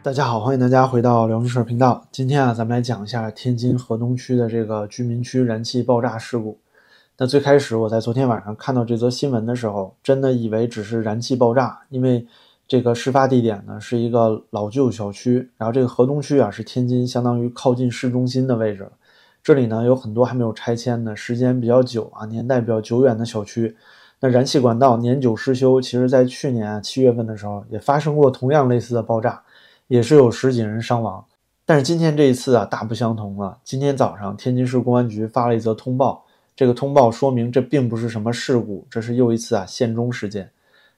大家好，欢迎大家回到辽宁事儿频道。今天啊，咱们来讲一下天津河东区的这个居民区燃气爆炸事故。那最开始我在昨天晚上看到这则新闻的时候，真的以为只是燃气爆炸，因为这个事发地点呢是一个老旧小区，然后这个河东区啊是天津相当于靠近市中心的位置。这里呢有很多还没有拆迁的，时间比较久啊，年代比较久远的小区。那燃气管道年久失修，其实在去年七月份的时候也发生过同样类似的爆炸。也是有十几人伤亡，但是今天这一次啊大不相同了。今天早上，天津市公安局发了一则通报，这个通报说明这并不是什么事故，这是又一次啊限中事件。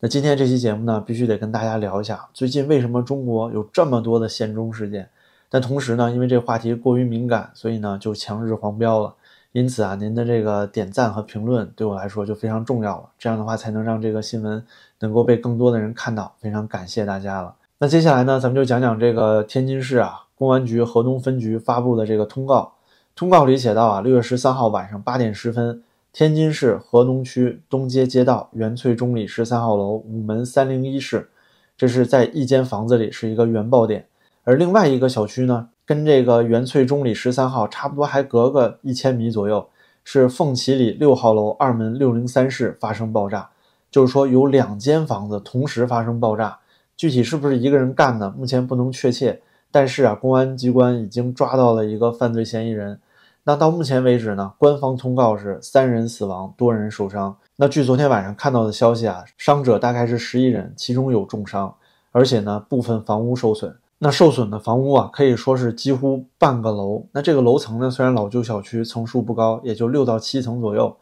那今天这期节目呢，必须得跟大家聊一下，最近为什么中国有这么多的限中事件？但同时呢，因为这话题过于敏感，所以呢就强制黄标了。因此啊，您的这个点赞和评论对我来说就非常重要了，这样的话才能让这个新闻能够被更多的人看到。非常感谢大家了。那接下来呢，咱们就讲讲这个天津市啊公安局河东分局发布的这个通告。通告里写到啊，六月十三号晚上八点十分，天津市河东区东街街道元翠中里十三号楼五门三零一室，这是在一间房子里是一个原爆点。而另外一个小区呢，跟这个元翠中里十三号差不多，还隔个一千米左右，是凤起里六号楼二门六零三室发生爆炸。就是说有两间房子同时发生爆炸。具体是不是一个人干的，目前不能确切。但是啊，公安机关已经抓到了一个犯罪嫌疑人。那到目前为止呢，官方通告是三人死亡，多人受伤。那据昨天晚上看到的消息啊，伤者大概是十一人，其中有重伤，而且呢，部分房屋受损。那受损的房屋啊，可以说是几乎半个楼。那这个楼层呢，虽然老旧小区层数不高，也就六到七层左右，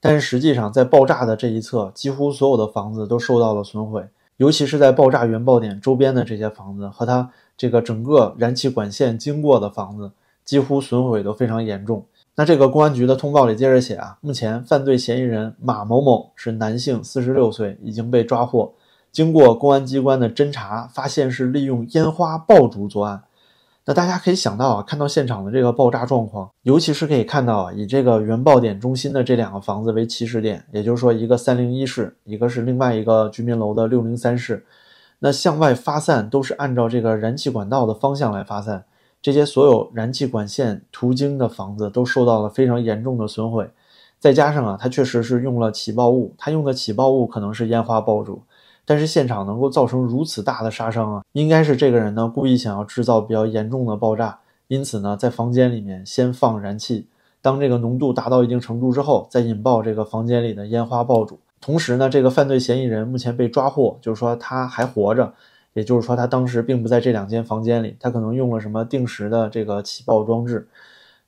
但是实际上在爆炸的这一侧，几乎所有的房子都受到了损毁。尤其是在爆炸原爆点周边的这些房子和它这个整个燃气管线经过的房子，几乎损毁都非常严重。那这个公安局的通报里接着写啊，目前犯罪嫌疑人马某某是男性，四十六岁，已经被抓获。经过公安机关的侦查，发现是利用烟花爆竹作案。那大家可以想到啊，看到现场的这个爆炸状况，尤其是可以看到啊，以这个原爆点中心的这两个房子为起始点，也就是说，一个三零一室，一个是另外一个居民楼的六零三室。那向外发散都是按照这个燃气管道的方向来发散，这些所有燃气管线途经的房子都受到了非常严重的损毁。再加上啊，它确实是用了起爆物，它用的起爆物可能是烟花爆竹。但是现场能够造成如此大的杀伤啊，应该是这个人呢故意想要制造比较严重的爆炸，因此呢在房间里面先放燃气，当这个浓度达到一定程度之后，再引爆这个房间里的烟花爆竹。同时呢，这个犯罪嫌疑人目前被抓获，就是说他还活着，也就是说他当时并不在这两间房间里，他可能用了什么定时的这个起爆装置。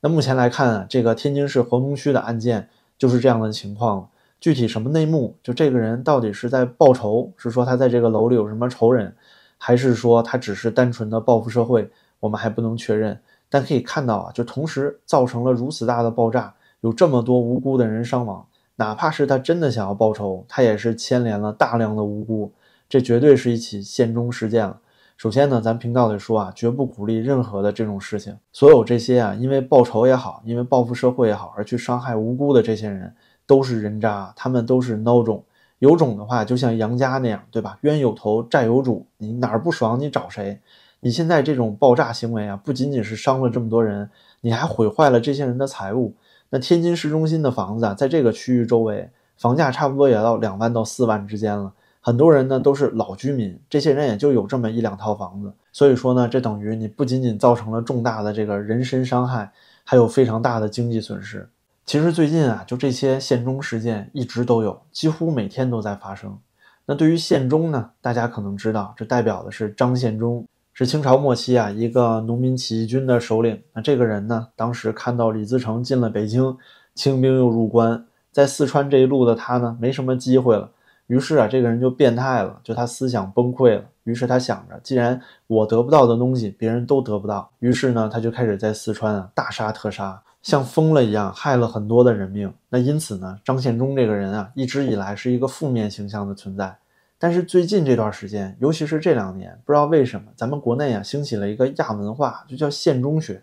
那目前来看啊，这个天津市河东区的案件就是这样的情况。具体什么内幕？就这个人到底是在报仇，是说他在这个楼里有什么仇人，还是说他只是单纯的报复社会？我们还不能确认。但可以看到啊，就同时造成了如此大的爆炸，有这么多无辜的人伤亡。哪怕是他真的想要报仇，他也是牵连了大量的无辜。这绝对是一起现中事件了。首先呢，咱频道里说啊，绝不鼓励任何的这种事情。所有这些啊，因为报仇也好，因为报复社会也好，而去伤害无辜的这些人。都是人渣，他们都是孬种。有种的话，就像杨家那样，对吧？冤有头，债有主，你哪儿不爽，你找谁？你现在这种爆炸行为啊，不仅仅是伤了这么多人，你还毁坏了这些人的财物。那天津市中心的房子啊，在这个区域周围，房价差不多也要两万到四万之间了。很多人呢都是老居民，这些人也就有这么一两套房子。所以说呢，这等于你不仅仅造成了重大的这个人身伤害，还有非常大的经济损失。其实最近啊，就这些县中事件一直都有，几乎每天都在发生。那对于县中呢，大家可能知道，这代表的是张献忠，是清朝末期啊一个农民起义军的首领。那这个人呢，当时看到李自成进了北京，清兵又入关，在四川这一路的他呢，没什么机会了。于是啊，这个人就变态了，就他思想崩溃了。于是他想着，既然我得不到的东西别人都得不到，于是呢，他就开始在四川啊大杀特杀。像疯了一样害了很多的人命，那因此呢，张献忠这个人啊，一直以来是一个负面形象的存在。但是最近这段时间，尤其是这两年，不知道为什么，咱们国内啊兴起了一个亚文化，就叫献中学。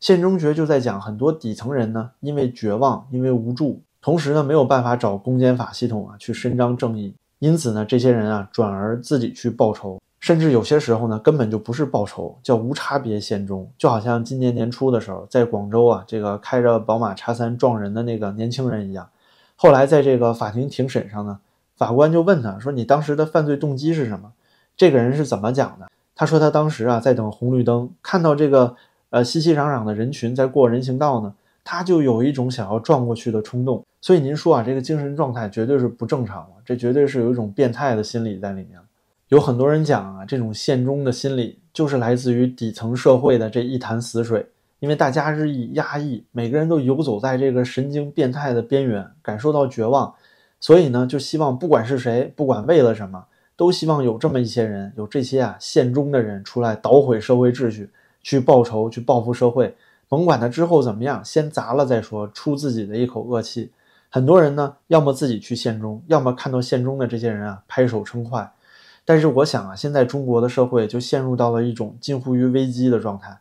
献中学就在讲很多底层人呢，因为绝望，因为无助，同时呢没有办法找公检法系统啊去伸张正义，因此呢，这些人啊转而自己去报仇。甚至有些时候呢，根本就不是报仇，叫无差别现中。就好像今年年初的时候，在广州啊，这个开着宝马叉三撞人的那个年轻人一样。后来在这个法庭庭审上呢，法官就问他说：“你当时的犯罪动机是什么？”这个人是怎么讲的？他说他当时啊在等红绿灯，看到这个呃熙熙攘攘的人群在过人行道呢，他就有一种想要撞过去的冲动。所以您说啊，这个精神状态绝对是不正常了，这绝对是有一种变态的心理在里面。有很多人讲啊，这种现中的心理就是来自于底层社会的这一潭死水，因为大家日益压抑，每个人都游走在这个神经变态的边缘，感受到绝望，所以呢，就希望不管是谁，不管为了什么，都希望有这么一些人，有这些啊现中的人出来捣毁社会秩序，去报仇，去报复社会，甭管他之后怎么样，先砸了再说，出自己的一口恶气。很多人呢，要么自己去现中，要么看到现中的这些人啊，拍手称快。但是我想啊，现在中国的社会就陷入到了一种近乎于危机的状态。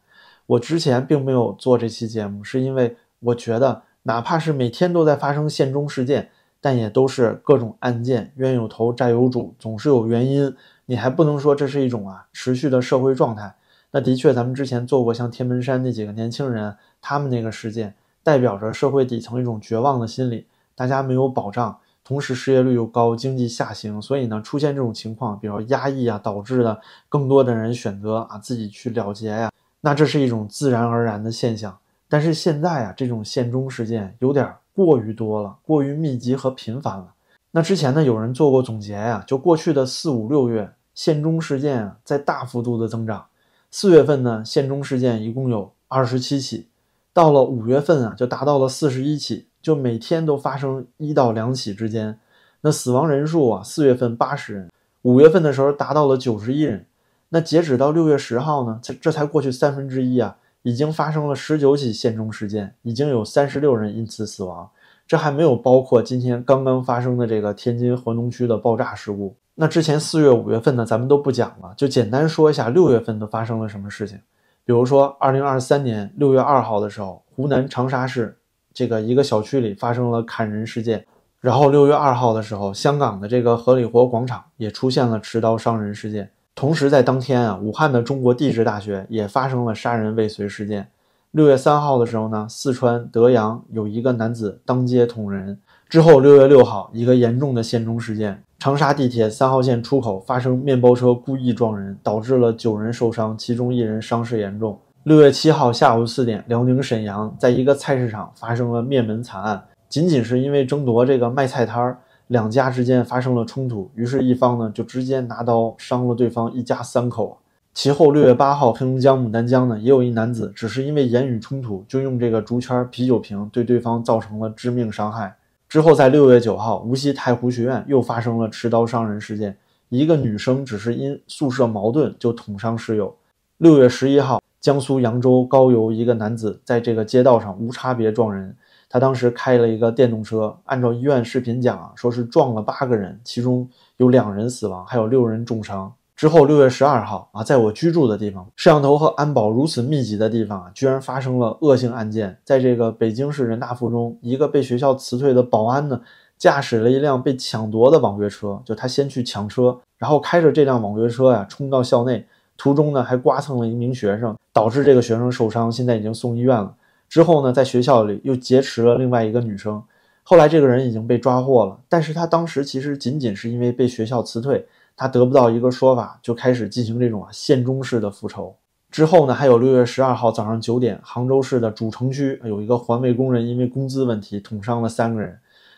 我之前并没有做这期节目，是因为我觉得，哪怕是每天都在发生现中事件，但也都是各种案件，冤有头债有主，总是有原因。你还不能说这是一种啊持续的社会状态。那的确，咱们之前做过像天门山那几个年轻人，他们那个事件，代表着社会底层一种绝望的心理，大家没有保障。同时失业率又高，经济下行，所以呢，出现这种情况，比如压抑啊，导致的更多的人选择啊自己去了结呀，那这是一种自然而然的现象。但是现在啊，这种现中事件有点过于多了，过于密集和频繁了。那之前呢，有人做过总结呀，就过去的四五六月，现中事件啊在大幅度的增长。四月份呢，现中事件一共有二十七起，到了五月份啊，就达到了四十一起。就每天都发生一到两起之间，那死亡人数啊，四月份八十人，五月份的时候达到了九十一人，那截止到六月十号呢，这这才过去三分之一啊，已经发生了十九起现中事件，已经有三十六人因此死亡，这还没有包括今天刚刚发生的这个天津河东区的爆炸事故。那之前四月、五月份呢，咱们都不讲了，就简单说一下六月份都发生了什么事情。比如说，二零二三年六月二号的时候，湖南长沙市。这个一个小区里发生了砍人事件，然后六月二号的时候，香港的这个合理活广场也出现了持刀伤人事件。同时在当天啊，武汉的中国地质大学也发生了杀人未遂事件。六月三号的时候呢，四川德阳有一个男子当街捅人。之后六月六号，一个严重的现中事件，长沙地铁三号线出口发生面包车故意撞人，导致了九人受伤，其中一人伤势严重。六月七号下午四点，辽宁沈阳在一个菜市场发生了灭门惨案，仅仅是因为争夺这个卖菜摊儿，两家之间发生了冲突，于是，一方呢就直接拿刀伤了对方一家三口。其后，六月八号，黑龙江牡丹江呢也有一男子，只是因为言语冲突，就用这个竹签、啤酒瓶对对方造成了致命伤害。之后，在六月九号，无锡太湖学院又发生了持刀伤人事件，一个女生只是因宿舍矛盾就捅伤室友。六月十一号。江苏扬州高邮一个男子在这个街道上无差别撞人，他当时开了一个电动车，按照医院视频讲啊，说是撞了八个人，其中有两人死亡，还有六人重伤。之后六月十二号啊，在我居住的地方，摄像头和安保如此密集的地方啊，居然发生了恶性案件。在这个北京市人大附中，一个被学校辞退的保安呢，驾驶了一辆被抢夺的网约车，就他先去抢车，然后开着这辆网约车呀，冲到校内。途中呢，还刮蹭了一名学生，导致这个学生受伤，现在已经送医院了。之后呢，在学校里又劫持了另外一个女生。后来这个人已经被抓获了，但是他当时其实仅仅是因为被学校辞退，他得不到一个说法，就开始进行这种啊现中式的复仇。之后呢，还有六月十二号早上九点，杭州市的主城区有一个环卫工人因为工资问题捅伤了三个人。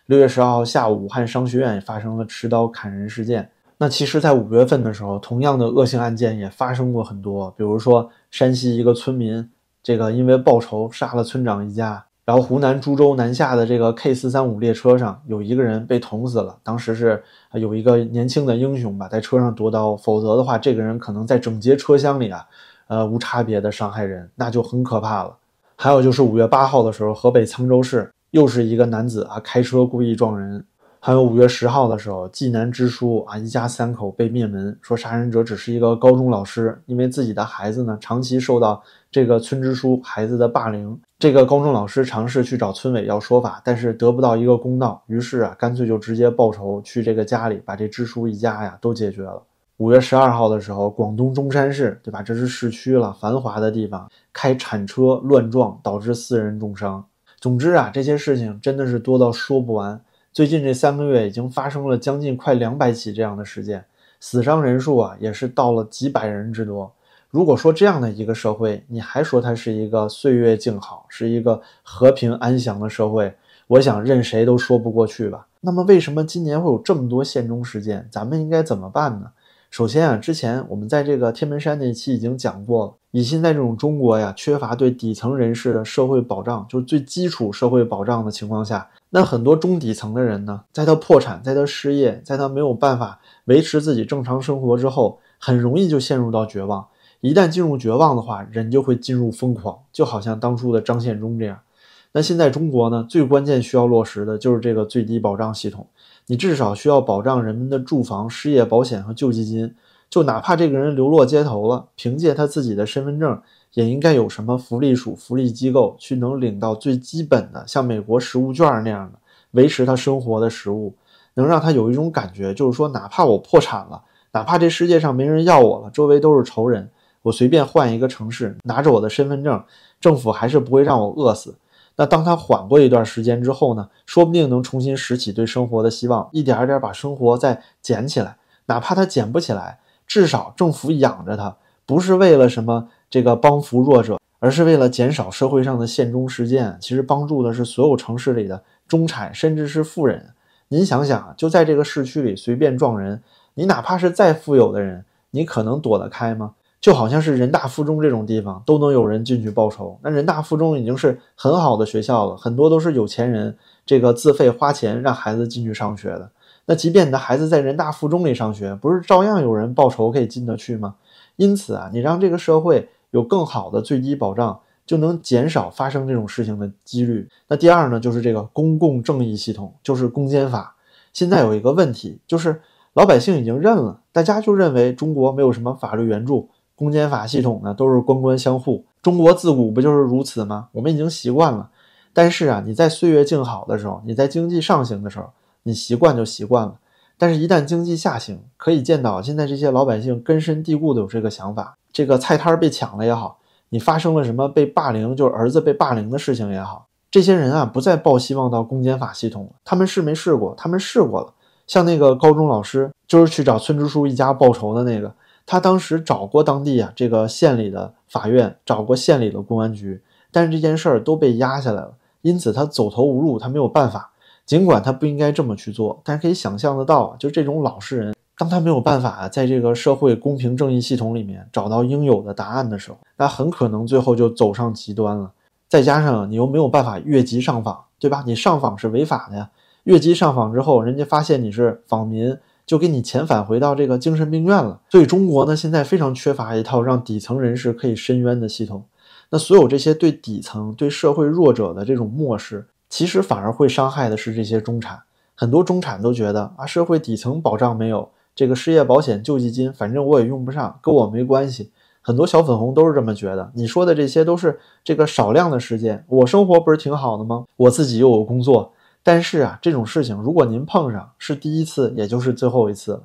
六月十二号下午，武汉商学院发生了持刀砍人事件。那其实，在五月份的时候，同样的恶性案件也发生过很多。比如说，山西一个村民，这个因为报仇杀了村长一家；然后，湖南株洲南下的这个 K 四三五列车上，有一个人被捅死了。当时是有一个年轻的英雄吧，在车上夺刀，否则的话，这个人可能在整节车厢里啊，呃，无差别的伤害人，那就很可怕了。还有就是五月八号的时候，河北沧州市又是一个男子啊，开车故意撞人。还有五月十号的时候，济南支书啊，一家三口被灭门，说杀人者只是一个高中老师，因为自己的孩子呢长期受到这个村支书孩子的霸凌。这个高中老师尝试去找村委要说法，但是得不到一个公道，于是啊，干脆就直接报仇，去这个家里把这支书一家呀都解决了。五月十二号的时候，广东中山市，对吧？这是市区了，繁华的地方，开铲车乱撞，导致四人重伤。总之啊，这些事情真的是多到说不完。最近这三个月已经发生了将近快两百起这样的事件，死伤人数啊也是到了几百人之多。如果说这样的一个社会，你还说它是一个岁月静好，是一个和平安详的社会，我想任谁都说不过去吧。那么为什么今年会有这么多限中事件？咱们应该怎么办呢？首先啊，之前我们在这个天门山那期已经讲过了，以现在这种中国呀，缺乏对底层人士的社会保障，就是最基础社会保障的情况下，那很多中底层的人呢，在他破产，在他失业，在他没有办法维持自己正常生活之后，很容易就陷入到绝望。一旦进入绝望的话，人就会进入疯狂，就好像当初的张献忠这样。那现在中国呢，最关键需要落实的就是这个最低保障系统。你至少需要保障人们的住房、失业保险和救济金。就哪怕这个人流落街头了，凭借他自己的身份证，也应该有什么福利署、福利机构去能领到最基本的，像美国食物券那样的维持他生活的食物，能让他有一种感觉，就是说，哪怕我破产了，哪怕这世界上没人要我了，周围都是仇人。我随便换一个城市，拿着我的身份证，政府还是不会让我饿死。那当他缓过一段时间之后呢？说不定能重新拾起对生活的希望，一点点把生活再捡起来。哪怕他捡不起来，至少政府养着他，不是为了什么这个帮扶弱者，而是为了减少社会上的限中事件。其实帮助的是所有城市里的中产，甚至是富人。您想想，就在这个市区里随便撞人，你哪怕是再富有的人，你可能躲得开吗？就好像是人大附中这种地方都能有人进去报仇，那人大附中已经是很好的学校了，很多都是有钱人这个自费花钱让孩子进去上学的。那即便你的孩子在人大附中里上学，不是照样有人报仇可以进得去吗？因此啊，你让这个社会有更好的最低保障，就能减少发生这种事情的几率。那第二呢，就是这个公共正义系统，就是公检法。现在有一个问题，就是老百姓已经认了，大家就认为中国没有什么法律援助。公检法系统呢，都是官官相护。中国自古不就是如此吗？我们已经习惯了。但是啊，你在岁月静好的时候，你在经济上行的时候，你习惯就习惯了。但是，一旦经济下行，可以见到现在这些老百姓根深蒂固的有这个想法：这个菜摊被抢了也好，你发生了什么被霸凌，就是儿子被霸凌的事情也好，这些人啊，不再抱希望到公检法系统了。他们试没试过？他们试过了。像那个高中老师，就是去找村支书一家报仇的那个。他当时找过当地啊，这个县里的法院，找过县里的公安局，但是这件事儿都被压下来了，因此他走投无路，他没有办法。尽管他不应该这么去做，但是可以想象得到，就这种老实人，当他没有办法在这个社会公平正义系统里面找到应有的答案的时候，那很可能最后就走上极端了。再加上你又没有办法越级上访，对吧？你上访是违法的呀。越级上访之后，人家发现你是访民。就给你遣返回到这个精神病院了。所以中国呢，现在非常缺乏一套让底层人士可以申冤的系统。那所有这些对底层、对社会弱者的这种漠视，其实反而会伤害的是这些中产。很多中产都觉得啊，社会底层保障没有，这个失业保险、救济金，反正我也用不上，跟我没关系。很多小粉红都是这么觉得。你说的这些都是这个少量的事件，我生活不是挺好的吗？我自己又有工作。但是啊，这种事情如果您碰上是第一次，也就是最后一次。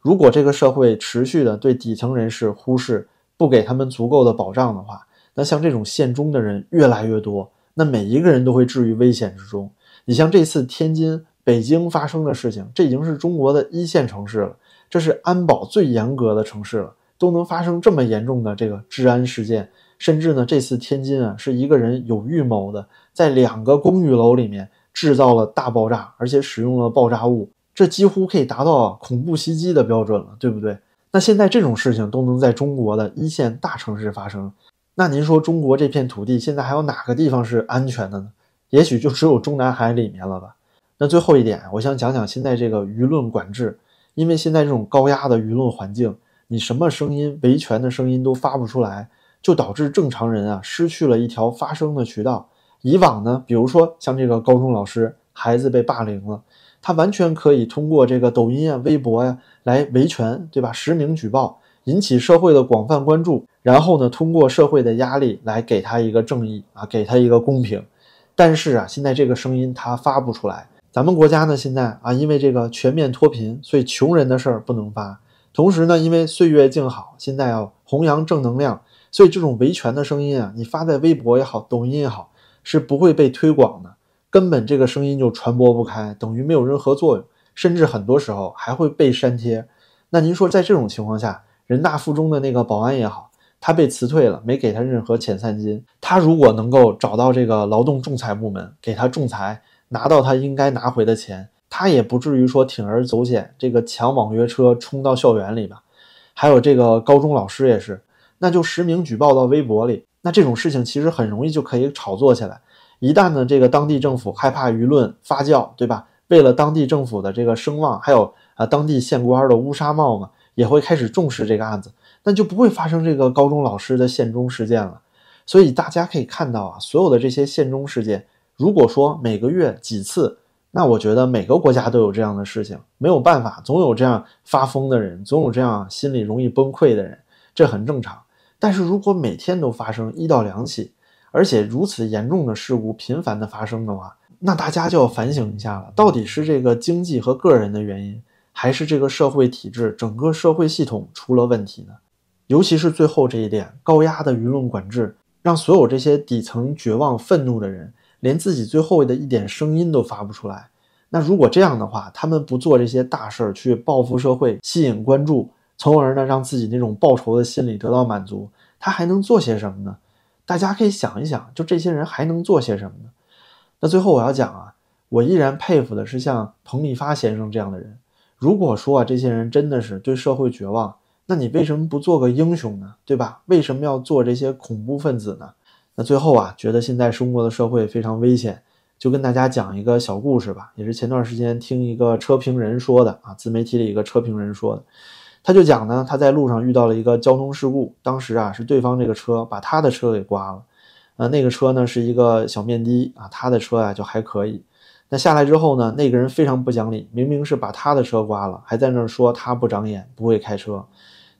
如果这个社会持续的对底层人士忽视，不给他们足够的保障的话，那像这种现中的人越来越多，那每一个人都会置于危险之中。你像这次天津、北京发生的事情，这已经是中国的一线城市了，这是安保最严格的城市了，都能发生这么严重的这个治安事件。甚至呢，这次天津啊，是一个人有预谋的，在两个公寓楼里面。制造了大爆炸，而且使用了爆炸物，这几乎可以达到恐怖袭击的标准了，对不对？那现在这种事情都能在中国的一线大城市发生，那您说中国这片土地现在还有哪个地方是安全的呢？也许就只有中南海里面了吧。那最后一点，我想讲讲现在这个舆论管制，因为现在这种高压的舆论环境，你什么声音、维权的声音都发不出来，就导致正常人啊失去了一条发声的渠道。以往呢，比如说像这个高中老师孩子被霸凌了，他完全可以通过这个抖音啊、微博呀来维权，对吧？实名举报，引起社会的广泛关注，然后呢，通过社会的压力来给他一个正义啊，给他一个公平。但是啊，现在这个声音他发不出来。咱们国家呢，现在啊，因为这个全面脱贫，所以穷人的事儿不能发，同时呢，因为岁月静好，现在要弘扬正能量，所以这种维权的声音啊，你发在微博也好，抖音也好，是不会被推广的，根本这个声音就传播不开，等于没有任何作用，甚至很多时候还会被删帖。那您说，在这种情况下，人大附中的那个保安也好，他被辞退了，没给他任何遣散金，他如果能够找到这个劳动仲裁部门，给他仲裁，拿到他应该拿回的钱。他也不至于说铤而走险，这个抢网约车冲到校园里吧。还有这个高中老师也是，那就实名举报到微博里。那这种事情其实很容易就可以炒作起来。一旦呢，这个当地政府害怕舆论发酵，对吧？为了当地政府的这个声望，还有啊当地县官的乌纱帽嘛，也会开始重视这个案子，那就不会发生这个高中老师的县中事件了。所以大家可以看到啊，所有的这些县中事件，如果说每个月几次。那我觉得每个国家都有这样的事情，没有办法，总有这样发疯的人，总有这样心里容易崩溃的人，这很正常。但是如果每天都发生一到两起，而且如此严重的事故频繁的发生的话，那大家就要反省一下了，到底是这个经济和个人的原因，还是这个社会体制、整个社会系统出了问题呢？尤其是最后这一点，高压的舆论管制，让所有这些底层绝望、愤怒的人。连自己最后的一点声音都发不出来，那如果这样的话，他们不做这些大事儿去报复社会、吸引关注，从而呢让自己那种报仇的心理得到满足，他还能做些什么呢？大家可以想一想，就这些人还能做些什么呢？那最后我要讲啊，我依然佩服的是像彭立发先生这样的人。如果说啊这些人真的是对社会绝望，那你为什么不做个英雄呢？对吧？为什么要做这些恐怖分子呢？那最后啊，觉得现在中国的社会非常危险，就跟大家讲一个小故事吧，也是前段时间听一个车评人说的啊，自媒体里一个车评人说的，他就讲呢，他在路上遇到了一个交通事故，当时啊是对方这个车把他的车给刮了，呃，那个车呢是一个小面的啊，他的车啊就还可以，那下来之后呢，那个人非常不讲理，明明是把他的车刮了，还在那说他不长眼，不会开车。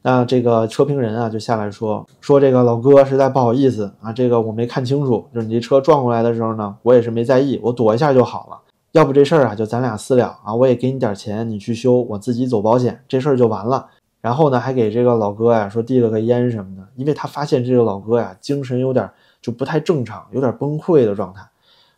那这个车评人啊，就下来说说这个老哥实在不好意思啊，这个我没看清楚，就是你这车撞过来的时候呢，我也是没在意，我躲一下就好了。要不这事儿啊，就咱俩私了啊，我也给你点钱，你去修，我自己走保险，这事儿就完了。然后呢，还给这个老哥呀说递了个烟什么的，因为他发现这个老哥呀精神有点就不太正常，有点崩溃的状态。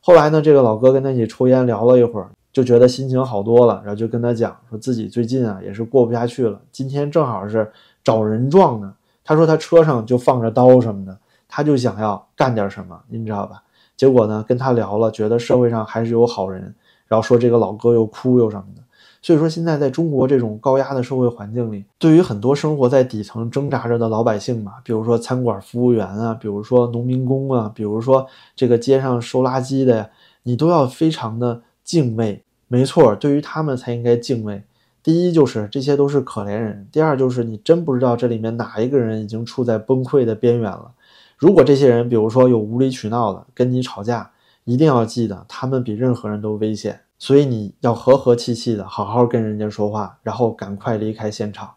后来呢，这个老哥跟他一起抽烟聊了一会儿，就觉得心情好多了，然后就跟他讲说自己最近啊也是过不下去了，今天正好是。找人撞呢？他说他车上就放着刀什么的，他就想要干点什么，您知道吧？结果呢，跟他聊了，觉得社会上还是有好人，然后说这个老哥又哭又什么的。所以说现在在中国这种高压的社会环境里，对于很多生活在底层挣扎着的老百姓嘛，比如说餐馆服务员啊，比如说农民工啊，比如说这个街上收垃圾的呀，你都要非常的敬畏。没错，对于他们才应该敬畏。第一就是这些都是可怜人，第二就是你真不知道这里面哪一个人已经处在崩溃的边缘了。如果这些人，比如说有无理取闹的跟你吵架，一定要记得他们比任何人都危险，所以你要和和气气的好好跟人家说话，然后赶快离开现场。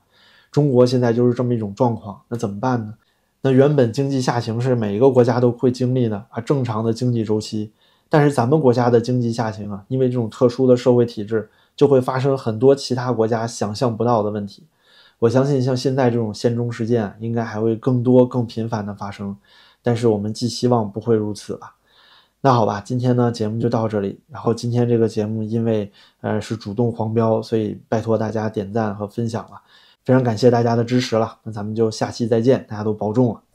中国现在就是这么一种状况，那怎么办呢？那原本经济下行是每一个国家都会经历的啊，正常的经济周期，但是咱们国家的经济下行啊，因为这种特殊的社会体制。就会发生很多其他国家想象不到的问题。我相信，像现在这种县中事件，应该还会更多、更频繁的发生。但是我们寄希望不会如此吧？那好吧，今天呢节目就到这里。然后今天这个节目因为呃是主动黄标，所以拜托大家点赞和分享了，非常感谢大家的支持了。那咱们就下期再见，大家都保重了。